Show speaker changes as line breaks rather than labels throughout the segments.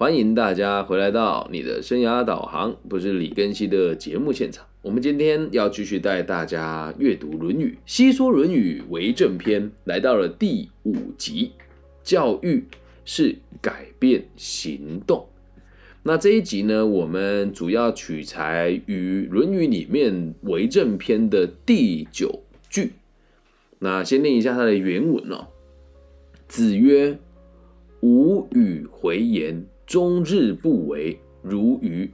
欢迎大家回来到你的生涯导航，不是李根熙的节目现场。我们今天要继续带大家阅读《论语》，细说《论语》为正篇，来到了第五集。教育是改变行动。那这一集呢，我们主要取材于《论语》里面为正篇的第九句。那先念一下它的原文哦。子曰：“吾与回言。”终日不为，如鱼；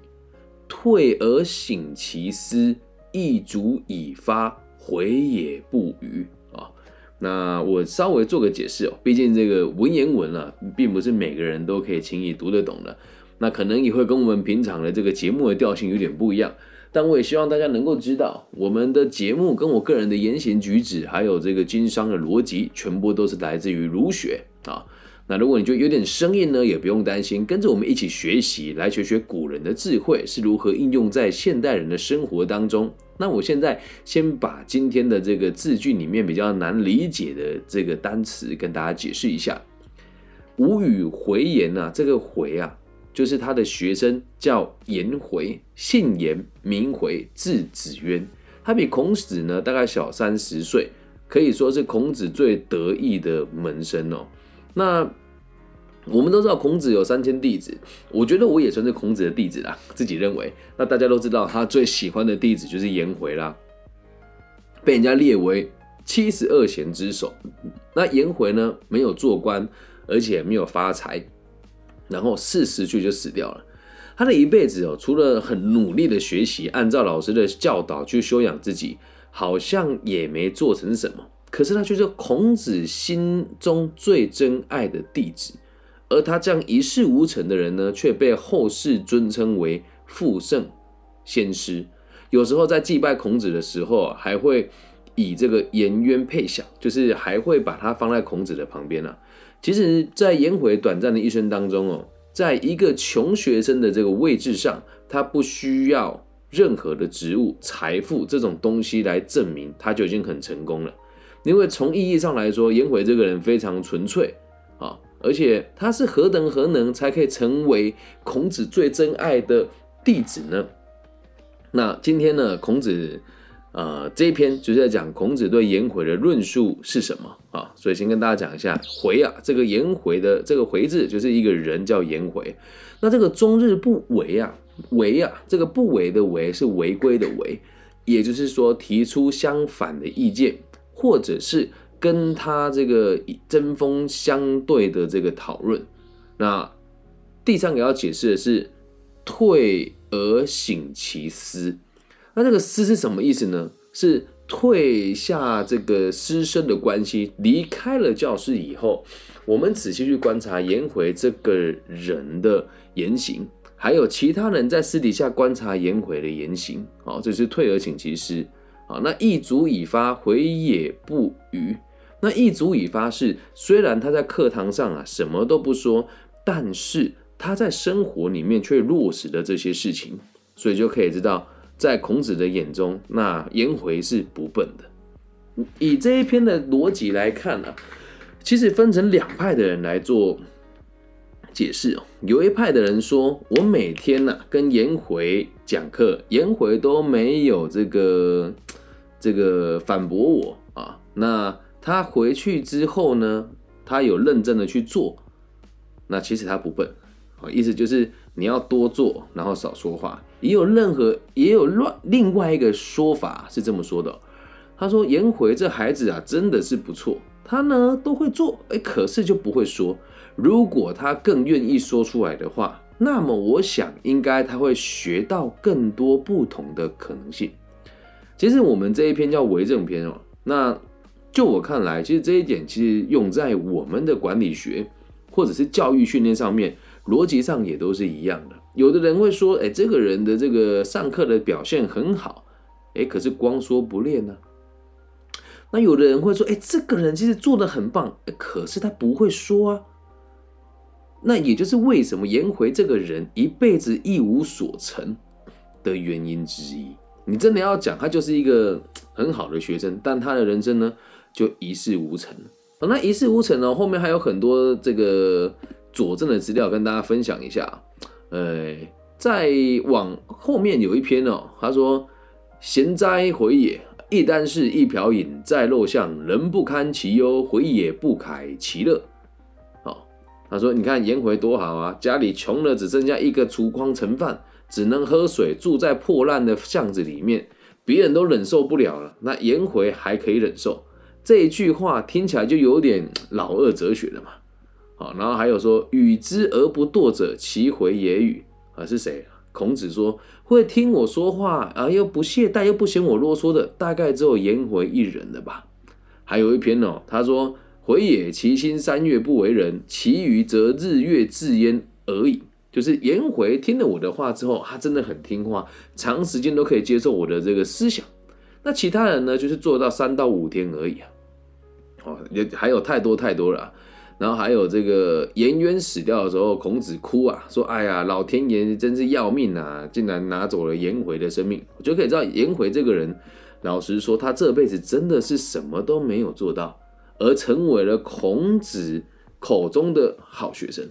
退而省其思，亦足以发，回也不愚啊。那我稍微做个解释哦，毕竟这个文言文啊，并不是每个人都可以轻易读得懂的。那可能也会跟我们平常的这个节目的调性有点不一样，但我也希望大家能够知道，我们的节目跟我个人的言行举止，还有这个经商的逻辑，全部都是来自于儒学啊。那如果你就有点生硬呢，也不用担心，跟着我们一起学习，来学学古人的智慧是如何应用在现代人的生活当中。那我现在先把今天的这个字句里面比较难理解的这个单词跟大家解释一下。吴语回言呐，这个回啊，就是他的学生叫颜回，姓颜，名回，字子渊。他比孔子呢大概小三十岁，可以说是孔子最得意的门生哦。那我们都知道孔子有三千弟子，我觉得我也算是孔子的弟子啦，自己认为。那大家都知道他最喜欢的弟子就是颜回啦，被人家列为七十二贤之首。那颜回呢，没有做官，而且没有发财，然后四十岁就死掉了。他的一辈子哦，除了很努力的学习，按照老师的教导去修养自己，好像也没做成什么。可是他却是孔子心中最珍爱的弟子，而他这样一事无成的人呢，却被后世尊称为复圣先师。有时候在祭拜孔子的时候，还会以这个颜渊配享，就是还会把他放在孔子的旁边啊。其实，在颜回短暂的一生当中哦，在一个穷学生的这个位置上，他不需要任何的职务、财富这种东西来证明，他就已经很成功了。因为从意义上来说，颜回这个人非常纯粹啊，而且他是何等何能才可以成为孔子最珍爱的弟子呢？那今天呢，孔子呃这一篇就是在讲孔子对颜回的论述是什么啊？所以先跟大家讲一下回啊，这个颜回的这个回字就是一个人叫颜回。那这个终日不为啊，为啊，这个不为的为是违规的违，也就是说提出相反的意见。或者是跟他这个针锋相对的这个讨论，那第三个要解释的是退而省其思。那这个思是什么意思呢？是退下这个师生的关系，离开了教室以后，我们仔细去观察颜回这个人的言行，还有其他人在私底下观察颜回的言行，好，这是退而省其思。啊，那一足以发，回也不语。那一足以发是，虽然他在课堂上啊什么都不说，但是他在生活里面却落实了这些事情，所以就可以知道，在孔子的眼中，那颜回是不笨的。以这一篇的逻辑来看呢，其实分成两派的人来做。解释哦，有一派的人说，我每天呢跟颜回讲课，颜回都没有这个这个反驳我啊。那他回去之后呢，他有认真的去做，那其实他不笨啊。意思就是你要多做，然后少说话。也有任何也有乱另外一个说法是这么说的，他说颜回这孩子啊真的是不错，他呢都会做，哎，可是就不会说。如果他更愿意说出来的话，那么我想应该他会学到更多不同的可能性。其实我们这一篇叫为政篇哦，那就我看来，其实这一点其实用在我们的管理学或者是教育训练上面，逻辑上也都是一样的。有的人会说，哎，这个人的这个上课的表现很好，哎，可是光说不练呢。那有的人会说，哎，这个人其实做的很棒，可是他不会说啊。那也就是为什么颜回这个人一辈子一无所成的原因之一。你真的要讲，他就是一个很好的学生，但他的人生呢，就一事无成。那一事无成呢，后面还有很多这个佐证的资料跟大家分享一下。呃，在往后面有一篇哦，他说：“贤哉回也，一箪食，一瓢饮，在陋巷，人不堪其忧，回也不慨其乐。”好，他说：“你看颜回多好啊，家里穷了，只剩下一个橱筐盛饭，只能喝水，住在破烂的巷子里面，别人都忍受不了了，那颜回还可以忍受。”这一句话听起来就有点老二哲学了嘛。好，然后还有说“与之而不惰者，其回也与”啊，是谁？孔子说会听我说话啊，又不懈怠，又不嫌我啰嗦的，大概只有颜回一人了吧。还有一篇哦，他说：“回也，其心三月不为人，其余则日月自焉而已。”就是颜回听了我的话之后，他真的很听话，长时间都可以接受我的这个思想。那其他人呢，就是做到三到五天而已啊。哦，也还有太多太多了，然后还有这个颜渊死掉的时候，孔子哭啊，说：“哎呀，老天爷真是要命啊，竟然拿走了颜回的生命。”我就可以知道颜回这个人，老实说，他这辈子真的是什么都没有做到，而成为了孔子口中的好学生。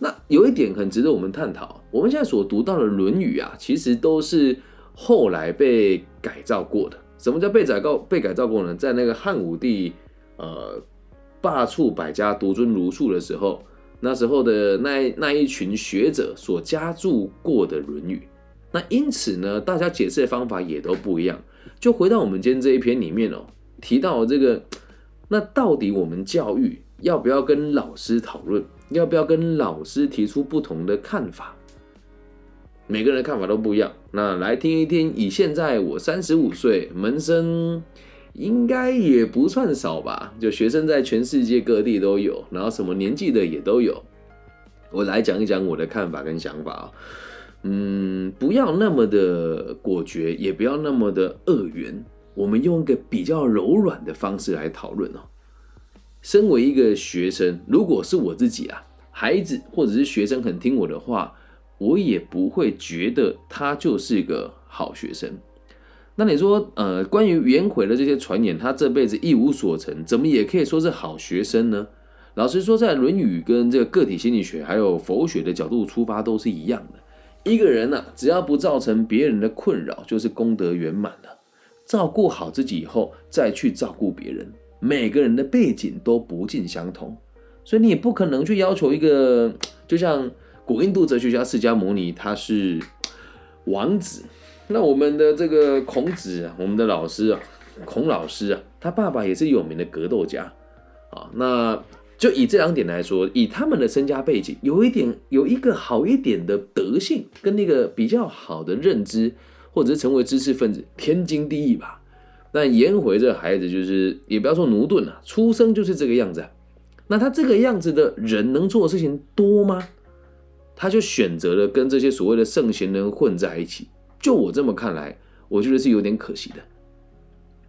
那有一点很值得我们探讨，我们现在所读到的《论语》啊，其实都是后来被改造过的。什么叫被改造？被改造过呢？在那个汉武帝。呃，罢黜百家，独尊儒术的时候，那时候的那那一群学者所加注过的《论语》，那因此呢，大家解释的方法也都不一样。就回到我们今天这一篇里面哦，提到这个，那到底我们教育要不要跟老师讨论？要不要跟老师提出不同的看法？每个人的看法都不一样。那来听一听，以现在我三十五岁，门生。应该也不算少吧，就学生在全世界各地都有，然后什么年纪的也都有。我来讲一讲我的看法跟想法啊，嗯，不要那么的果决，也不要那么的恶缘，我们用一个比较柔软的方式来讨论哦。身为一个学生，如果是我自己啊，孩子或者是学生很听我的话，我也不会觉得他就是一个好学生。那你说，呃，关于颜回的这些传言，他这辈子一无所成，怎么也可以说是好学生呢？老实说，在《论语》跟这个个体心理学还有佛学的角度出发，都是一样的。一个人呢，只要不造成别人的困扰，就是功德圆满了。照顾好自己以后，再去照顾别人。每个人的背景都不尽相同，所以你也不可能去要求一个，就像古印度哲学家释迦牟尼，他是王子。那我们的这个孔子，我们的老师啊，孔老师啊，他爸爸也是有名的格斗家啊。那就以这两点来说，以他们的身家背景，有一点有一个好一点的德性，跟那个比较好的认知，或者是成为知识分子，天经地义吧。那颜回这孩子就是，也不要说奴钝了，出生就是这个样子。那他这个样子的人能做的事情多吗？他就选择了跟这些所谓的圣贤人混在一起。就我这么看来，我觉得是有点可惜的。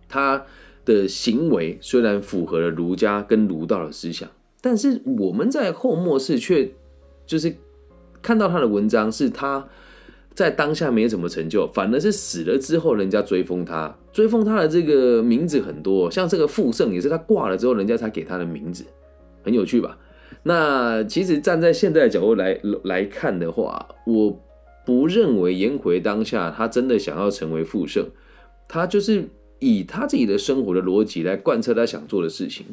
他的行为虽然符合了儒家跟儒道的思想，但是我们在后末世却就是看到他的文章，是他在当下没什么成就，反而是死了之后，人家追封他，追封他的这个名字很多，像这个傅盛也是他挂了之后，人家才给他的名字，很有趣吧？那其实站在现在的角度来来看的话，我。不认为颜回当下他真的想要成为富圣，他就是以他自己的生活的逻辑来贯彻他想做的事情。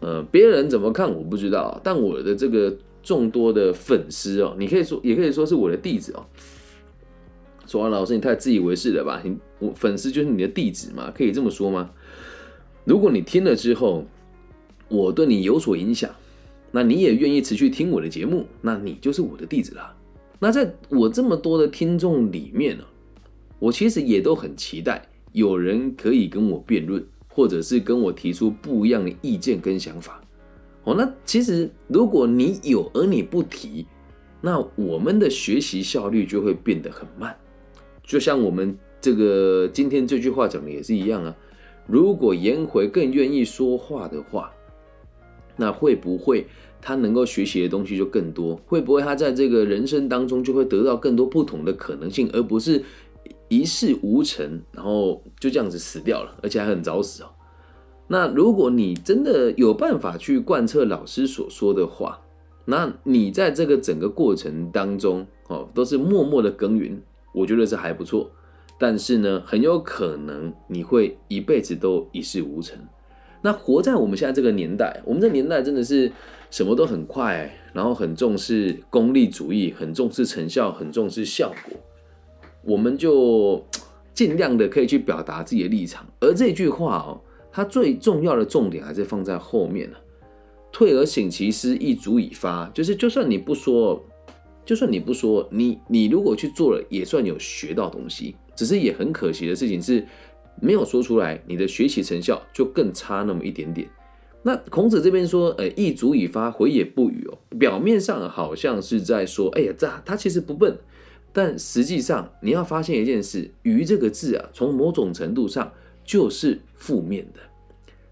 呃，别人怎么看我不知道，但我的这个众多的粉丝哦，你可以说也可以说是我的弟子哦。说完老师，你太自以为是了吧？你我粉丝就是你的弟子嘛，可以这么说吗？如果你听了之后，我对你有所影响，那你也愿意持续听我的节目，那你就是我的弟子了。那在我这么多的听众里面呢，我其实也都很期待有人可以跟我辩论，或者是跟我提出不一样的意见跟想法。哦，那其实如果你有而你不提，那我们的学习效率就会变得很慢。就像我们这个今天这句话讲的也是一样啊。如果颜回更愿意说话的话，那会不会？他能够学习的东西就更多，会不会他在这个人生当中就会得到更多不同的可能性，而不是一事无成，然后就这样子死掉了，而且还很早死哦。那如果你真的有办法去贯彻老师所说的话，那你在这个整个过程当中哦，都是默默的耕耘，我觉得是还不错。但是呢，很有可能你会一辈子都一事无成。那活在我们现在这个年代，我们这年代真的是什么都很快，然后很重视功利主义，很重视成效，很重视效果。我们就尽量的可以去表达自己的立场。而这句话哦，它最重要的重点还是放在后面。退而省其思，亦足以发。就是就算你不说，就算你不说，你你如果去做了，也算有学到东西。只是也很可惜的事情是，没有说出来，你的学习成效就更差那么一点点。那孔子这边说，呃，一足以发，回也不语哦。表面上好像是在说，哎呀，这他其实不笨，但实际上你要发现一件事，愚这个字啊，从某种程度上就是负面的。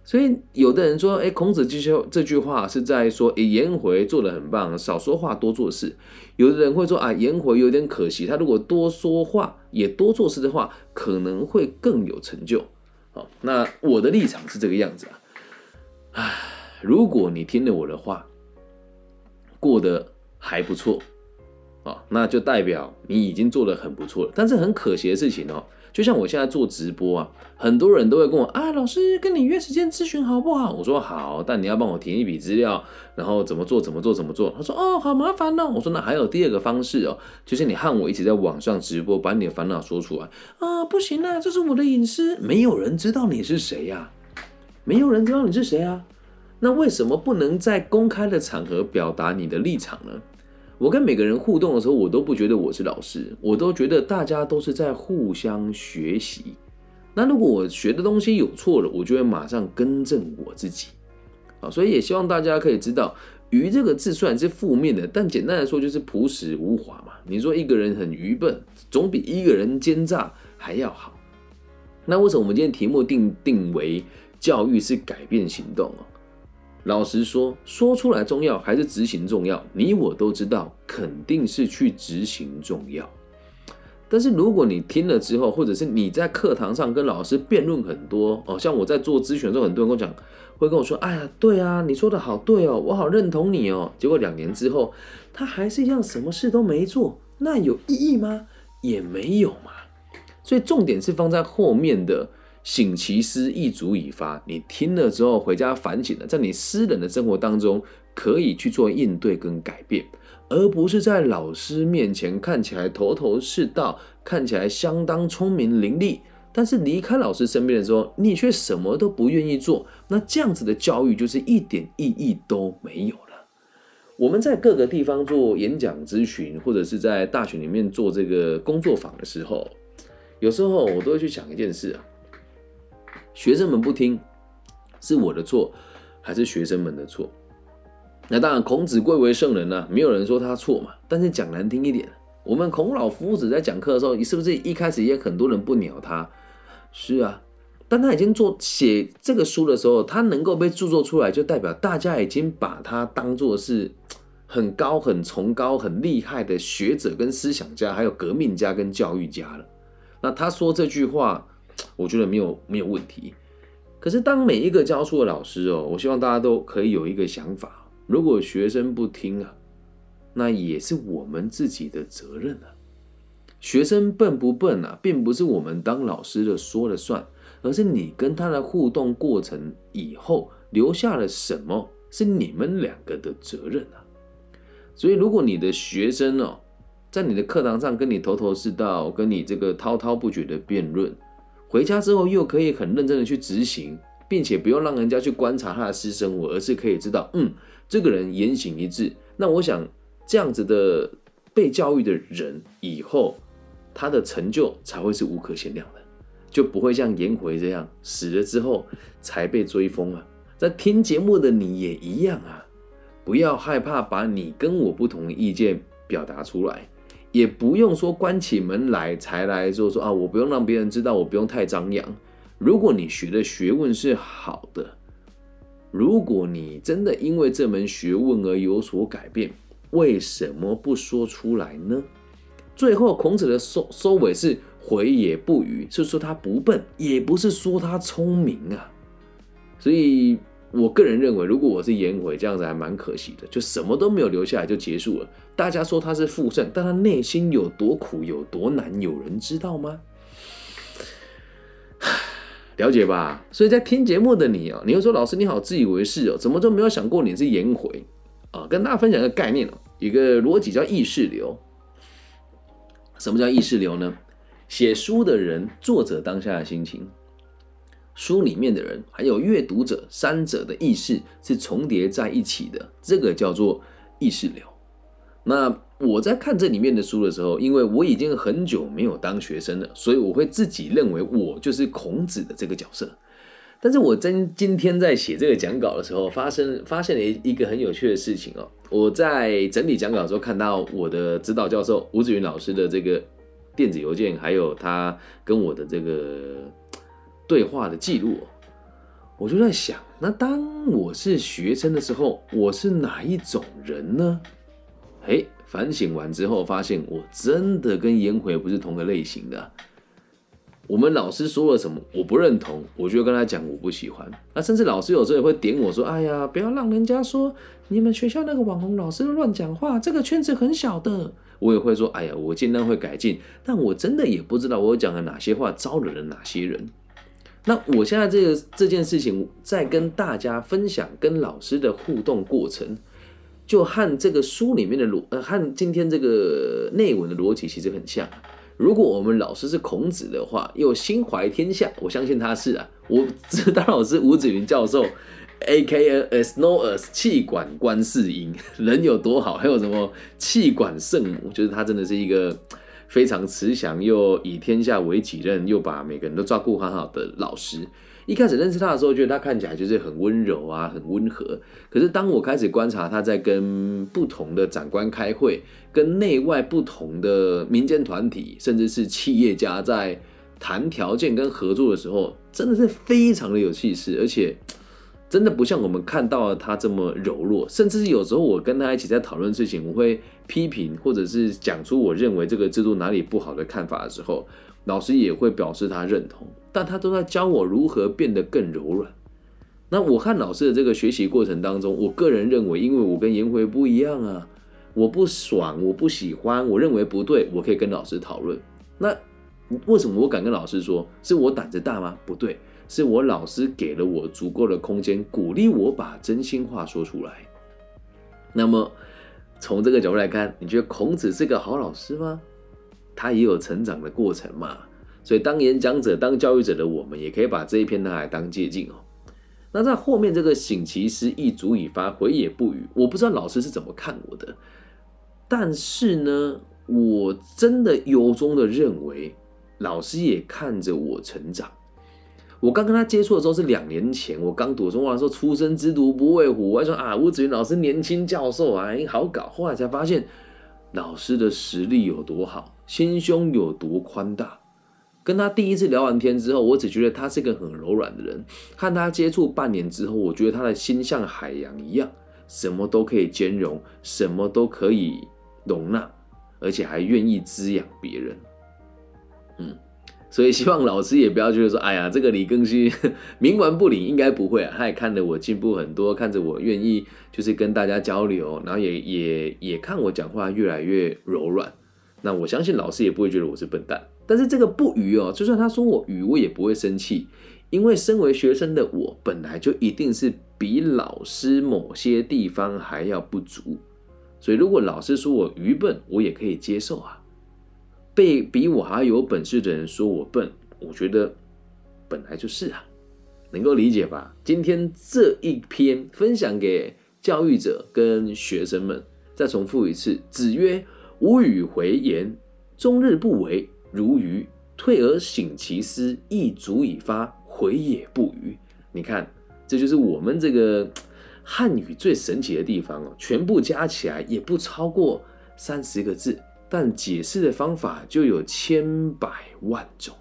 所以有的人说，哎，孔子这些这句话是在说，哎，颜回做的很棒，少说话多做事。有的人会说，啊，颜回有点可惜，他如果多说话也多做事的话，可能会更有成就。好，那我的立场是这个样子啊。唉，如果你听了我的话，过得还不错，啊，那就代表你已经做得很不错了。但是很可惜的事情哦。就像我现在做直播啊，很多人都会跟我啊，老师跟你约时间咨询好不好？我说好，但你要帮我填一笔资料，然后怎么做怎么做怎么做？他说哦，好麻烦哦。我说那还有第二个方式哦，就是你和我一起在网上直播，把你的烦恼说出来啊，不行啊，这是我的隐私，没有人知道你是谁呀，没有人知道你是谁啊，那为什么不能在公开的场合表达你的立场呢？我跟每个人互动的时候，我都不觉得我是老师，我都觉得大家都是在互相学习。那如果我学的东西有错了，我就会马上更正我自己。啊，所以也希望大家可以知道，“愚”这个字虽然是负面的，但简单来说就是朴实无华嘛。你说一个人很愚笨，总比一个人奸诈还要好。那为什么我们今天题目定定为“教育是改变行动”啊？老实说，说出来重要还是执行重要？你我都知道，肯定是去执行重要。但是如果你听了之后，或者是你在课堂上跟老师辩论很多哦，像我在做咨询的时候，很多人跟我讲，会跟我说：“哎呀，对啊，你说的好对哦，我好认同你哦。”结果两年之后，他还是一样什么事都没做，那有意义吗？也没有嘛。所以重点是放在后面的。醒其思，亦足以发。你听了之后回家反省了，在你私人的生活当中可以去做应对跟改变，而不是在老师面前看起来头头是道，看起来相当聪明伶俐，但是离开老师身边的时候，你却什么都不愿意做。那这样子的教育就是一点意义都没有了。我们在各个地方做演讲咨询，或者是在大学里面做这个工作坊的时候，有时候我都会去想一件事啊。学生们不听，是我的错，还是学生们的错？那当然，孔子贵为圣人呢，没有人说他错嘛。但是讲难听一点，我们孔老夫子在讲课的时候，是不是一开始也很多人不鸟他？是啊，但他已经做写这个书的时候，他能够被著作出来，就代表大家已经把他当做是很高、很崇高、很厉害的学者跟思想家，还有革命家跟教育家了。那他说这句话。我觉得没有没有问题，可是当每一个教书的老师哦，我希望大家都可以有一个想法：如果学生不听啊，那也是我们自己的责任啊。学生笨不笨啊，并不是我们当老师的说了算，而是你跟他的互动过程以后留下了什么，是你们两个的责任啊。所以，如果你的学生哦，在你的课堂上跟你头头是道，跟你这个滔滔不绝的辩论。回家之后又可以很认真的去执行，并且不用让人家去观察他的私生活，而是可以知道，嗯，这个人言行一致。那我想这样子的被教育的人，以后他的成就才会是无可限量的，就不会像颜回这样死了之后才被追封啊。在听节目的你也一样啊，不要害怕把你跟我不同的意见表达出来。也不用说关起门来才来说说啊，我不用让别人知道，我不用太张扬。如果你学的学问是好的，如果你真的因为这门学问而有所改变，为什么不说出来呢？最后孔子的收收尾是回也不语，是说他不笨，也不是说他聪明啊。所以我个人认为，如果我是颜回，这样子还蛮可惜的，就什么都没有留下来就结束了。大家说他是负盛，但他内心有多苦有多难，有人知道吗？了解吧？所以在听节目的你啊，你又说老师你好自以为是哦，怎么都没有想过你是颜回啊？跟大家分享一个概念哦，一个逻辑叫意识流。什么叫意识流呢？写书的人，作者当下的心情。书里面的人还有阅读者三者的意识是重叠在一起的，这个叫做意识流。那我在看这里面的书的时候，因为我已经很久没有当学生了，所以我会自己认为我就是孔子的这个角色。但是我真今天在写这个讲稿的时候，发生发现了一个很有趣的事情哦。我在整理讲稿的时候，看到我的指导教授吴子云老师的这个电子邮件，还有他跟我的这个。对话的记录，我就在想，那当我是学生的时候，我是哪一种人呢？哎，反省完之后，发现我真的跟颜回不是同个类型的。我们老师说了什么，我不认同，我就跟他讲我不喜欢。那甚至老师有时候也会点我说：“哎呀，不要让人家说你们学校那个网红老师乱讲话，这个圈子很小的。”我也会说：“哎呀，我尽量会改进。”但我真的也不知道我讲了哪些话招惹了哪些人。那我现在这个这件事情在跟大家分享，跟老师的互动过程，就和这个书里面的逻呃和今天这个内文的逻辑其实很像。如果我们老师是孔子的话，又心怀天下，我相信他是啊。我知道老师吴子云教授，A K N S N O S 气管观世音，人有多好，还有什么气管圣母，就是他真的是一个。非常慈祥又以天下为己任，又把每个人都照顾很好的老师。一开始认识他的时候，觉得他看起来就是很温柔啊，很温和。可是当我开始观察他在跟不同的长官开会，跟内外不同的民间团体，甚至是企业家在谈条件跟合作的时候，真的是非常的有气势，而且。真的不像我们看到他这么柔弱，甚至是有时候我跟他一起在讨论事情，我会批评或者是讲出我认为这个制度哪里不好的看法的时候，老师也会表示他认同，但他都在教我如何变得更柔软。那我和老师的这个学习过程当中，我个人认为，因为我跟颜回不一样啊，我不爽，我不喜欢，我认为不对，我可以跟老师讨论。那为什么我敢跟老师说？是我胆子大吗？不对。是我老师给了我足够的空间，鼓励我把真心话说出来。那么，从这个角度来看，你觉得孔子是个好老师吗？他也有成长的过程嘛。所以，当演讲者、当教育者的我们，也可以把这一篇拿来当借鉴哦。那在后面这个“醒其师，亦足以发，回也不语”，我不知道老师是怎么看我的，但是呢，我真的由衷的认为，老师也看着我成长。我刚跟他接触的时候是两年前，我刚读中，我说出生之犊不畏虎，我还说啊，吴子云老师年轻教授啊，好搞。后来才发现，老师的实力有多好，心胸有多宽大。跟他第一次聊完天之后，我只觉得他是个很柔软的人。和他接触半年之后，我觉得他的心像海洋一样，什么都可以兼容，什么都可以容纳，而且还愿意滋养别人。嗯。所以希望老师也不要觉得说，哎呀，这个李庚希 冥顽不灵，应该不会。他也看着我进步很多，看着我愿意就是跟大家交流，然后也也也看我讲话越来越柔软。那我相信老师也不会觉得我是笨蛋。但是这个不愚哦，就算他说我愚，我也不会生气，因为身为学生的我本来就一定是比老师某些地方还要不足。所以如果老师说我愚笨，我也可以接受啊。被比我还有本事的人说我笨，我觉得本来就是啊，能够理解吧？今天这一篇分享给教育者跟学生们，再重复一次：子曰：“吾与回言，终日不为，如鱼；退而省其思，亦足以发，回也不愚。”你看，这就是我们这个汉语最神奇的地方哦，全部加起来也不超过三十个字。但解释的方法就有千百万种，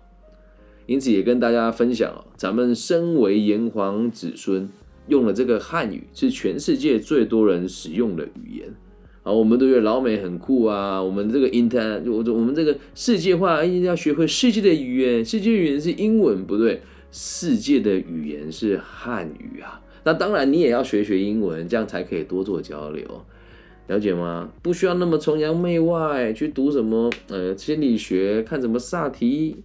因此也跟大家分享哦，咱们身为炎黄子孙，用了这个汉语是全世界最多人使用的语言啊。我们都觉得老美很酷啊，我们这个 inter，我我们这个世界化，一定要学会世界的语言，世界语言是英文不对，世界的语言是汉语啊。那当然你也要学学英文，这样才可以多做交流，了解吗？不需要那么崇洋媚外去读什么呃心理学，看什么萨提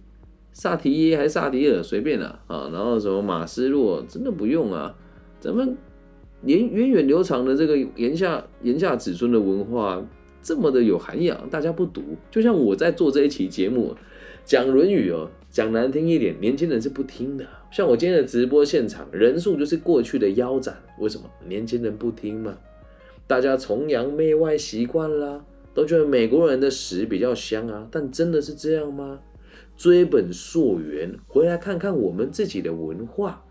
萨提耶还是萨提尔，随便了啊，然后什么马斯洛，真的不用啊，咱们源源远流长的这个炎下炎下子孙的文化。这么的有涵养，大家不读，就像我在做这一期节目讲《论语》哦，讲难听一点，年轻人是不听的。像我今天的直播现场人数就是过去的腰斩，为什么？年轻人不听嘛，大家崇洋媚外习惯啦，都觉得美国人的屎比较香啊，但真的是这样吗？追本溯源，回来看看我们自己的文化。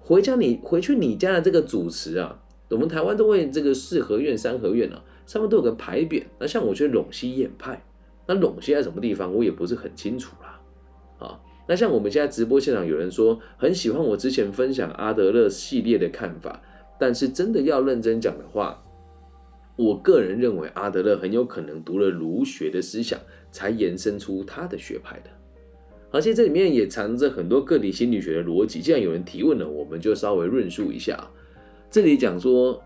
回家你回去你家的这个主持啊，我们台湾都会这个四合院、三合院啊。上面都有个牌匾，那像我觉得陇西堰派，那陇西在什么地方，我也不是很清楚啦。啊，那像我们现在直播现场有人说很喜欢我之前分享阿德勒系列的看法，但是真的要认真讲的话，我个人认为阿德勒很有可能读了儒学的思想，才延伸出他的学派的，而且这里面也藏着很多个体心理学的逻辑。既然有人提问了，我们就稍微论述一下。这里讲说。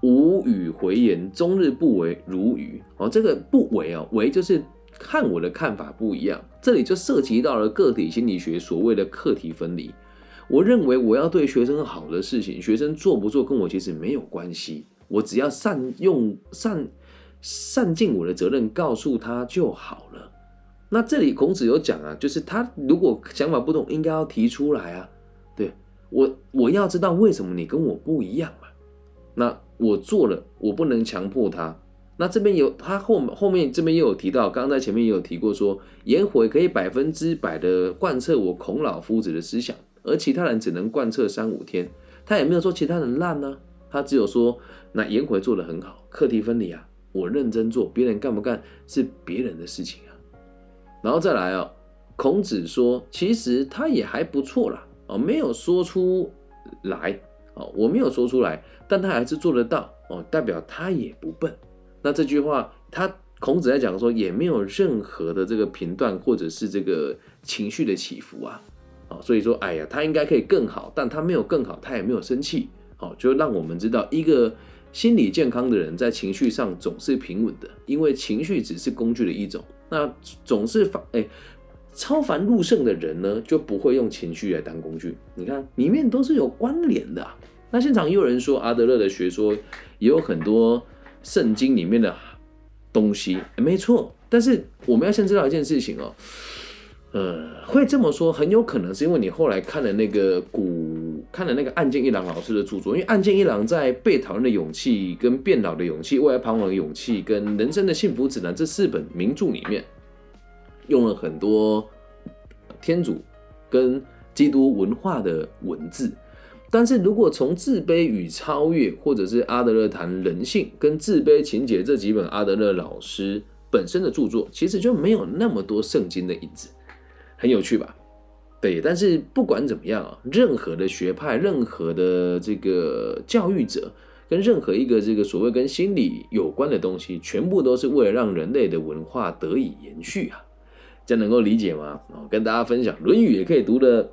无语回言，终日不为如语。哦，这个不为啊，为就是看我的看法不一样。这里就涉及到了个体心理学所谓的课题分离。我认为我要对学生好的事情，学生做不做跟我其实没有关系。我只要善用善善尽我的责任，告诉他就好了。那这里孔子有讲啊，就是他如果想法不同，应该要提出来啊。对我，我要知道为什么你跟我不一样嘛。那。我做了，我不能强迫他。那这边有他后后面这边又有提到，刚刚在前面也有提过，说颜回可以百分之百的贯彻我孔老夫子的思想，而其他人只能贯彻三五天。他也没有说其他人烂呢，他只有说那颜回做的很好，课题分离啊，我认真做，别人干不干是别人的事情啊。然后再来啊，孔子说其实他也还不错啦，哦，没有说出来。哦，我没有说出来，但他还是做得到哦，代表他也不笨。那这句话，他孔子在讲说，也没有任何的这个评断或者是这个情绪的起伏啊，哦，所以说，哎呀，他应该可以更好，但他没有更好，他也没有生气，哦，就让我们知道，一个心理健康的人在情绪上总是平稳的，因为情绪只是工具的一种，那总是发哎。超凡入圣的人呢，就不会用情绪来当工具。你看，里面都是有关联的。那现场也有人说，阿德勒的学说也有很多圣经里面的东西，没错。但是我们要先知道一件事情哦，呃，会这么说，很有可能是因为你后来看了那个古，看了那个岸见一郎老师的著作，因为岸见一郎在《被讨厌的勇气》、跟《变老的勇气》、《未来彷徨的勇气》跟《人生的幸福指南》这四本名著里面。用了很多天主跟基督文化的文字，但是如果从自卑与超越，或者是阿德勒谈人性跟自卑情节这几本阿德勒老师本身的著作，其实就没有那么多圣经的影子，很有趣吧？对，但是不管怎么样啊，任何的学派，任何的这个教育者，跟任何一个这个所谓跟心理有关的东西，全部都是为了让人类的文化得以延续啊。这能够理解吗？哦，跟大家分享，《论语》也可以读得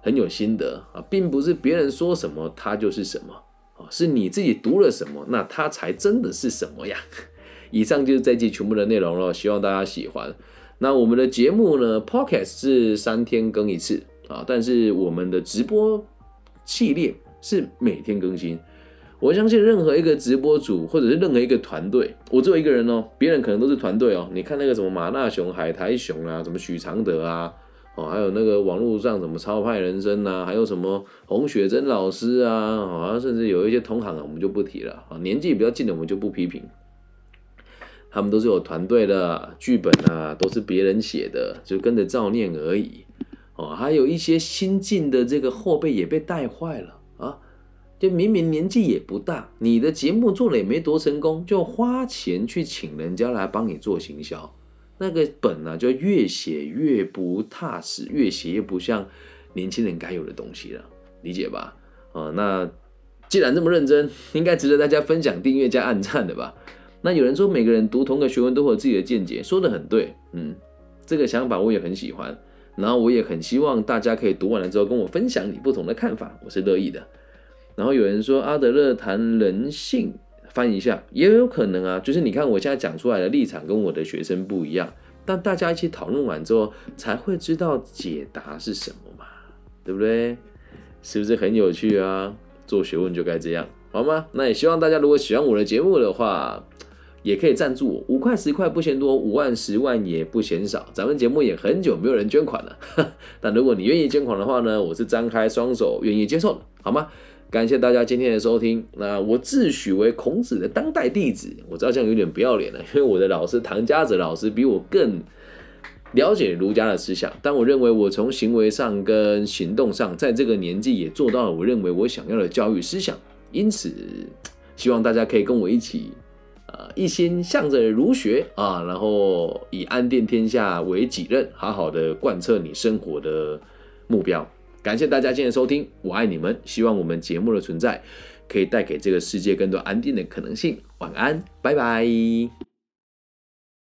很有心得啊，并不是别人说什么它就是什么啊，是你自己读了什么，那它才真的是什么呀。以上就是这季全部的内容了，希望大家喜欢。那我们的节目呢，Podcast 是三天更一次啊，但是我们的直播系列是每天更新。我相信任何一个直播主，或者是任何一个团队，我只有一个人哦，别人可能都是团队哦。你看那个什么马纳熊、海苔熊啊，什么许常德啊，哦，还有那个网络上什么超派人生啊，还有什么洪雪珍老师啊，好像甚至有一些同行啊，我们就不提了啊。年纪比较近的，我们就不批评。他们都是有团队的，剧本啊都是别人写的，就跟着照念而已。哦，还有一些新进的这个后辈也被带坏了啊。就明明年纪也不大，你的节目做了也没多成功，就花钱去请人家来帮你做行销，那个本呢就越写越不踏实，越写越不像年轻人该有的东西了，理解吧？啊，那既然这么认真，应该值得大家分享、订阅加按赞的吧？那有人说每个人读同个学问都会有自己的见解，说的很对，嗯，这个想法我也很喜欢，然后我也很希望大家可以读完了之后跟我分享你不同的看法，我是乐意的。然后有人说阿德勒谈人性，翻一下也有可能啊。就是你看我现在讲出来的立场跟我的学生不一样，但大家一起讨论完之后，才会知道解答是什么嘛，对不对？是不是很有趣啊？做学问就该这样，好吗？那也希望大家如果喜欢我的节目的话，也可以赞助我，五块十块不嫌多，五万十万也不嫌少。咱们节目也很久没有人捐款了，但如果你愿意捐款的话呢，我是张开双手愿意接受的，好吗？感谢大家今天的收听。那我自诩为孔子的当代弟子，我知道这样有点不要脸了，因为我的老师唐家泽老师比我更了解儒家的思想，但我认为我从行为上跟行动上，在这个年纪也做到了我认为我想要的教育思想。因此，希望大家可以跟我一起。呃，一心向着儒学啊，然后以安定天下为己任，好好的贯彻你生活的目标。感谢大家今天收听，我爱你们。希望我们节目的存在可以带给这个世界更多安定的可能性。晚安，拜拜。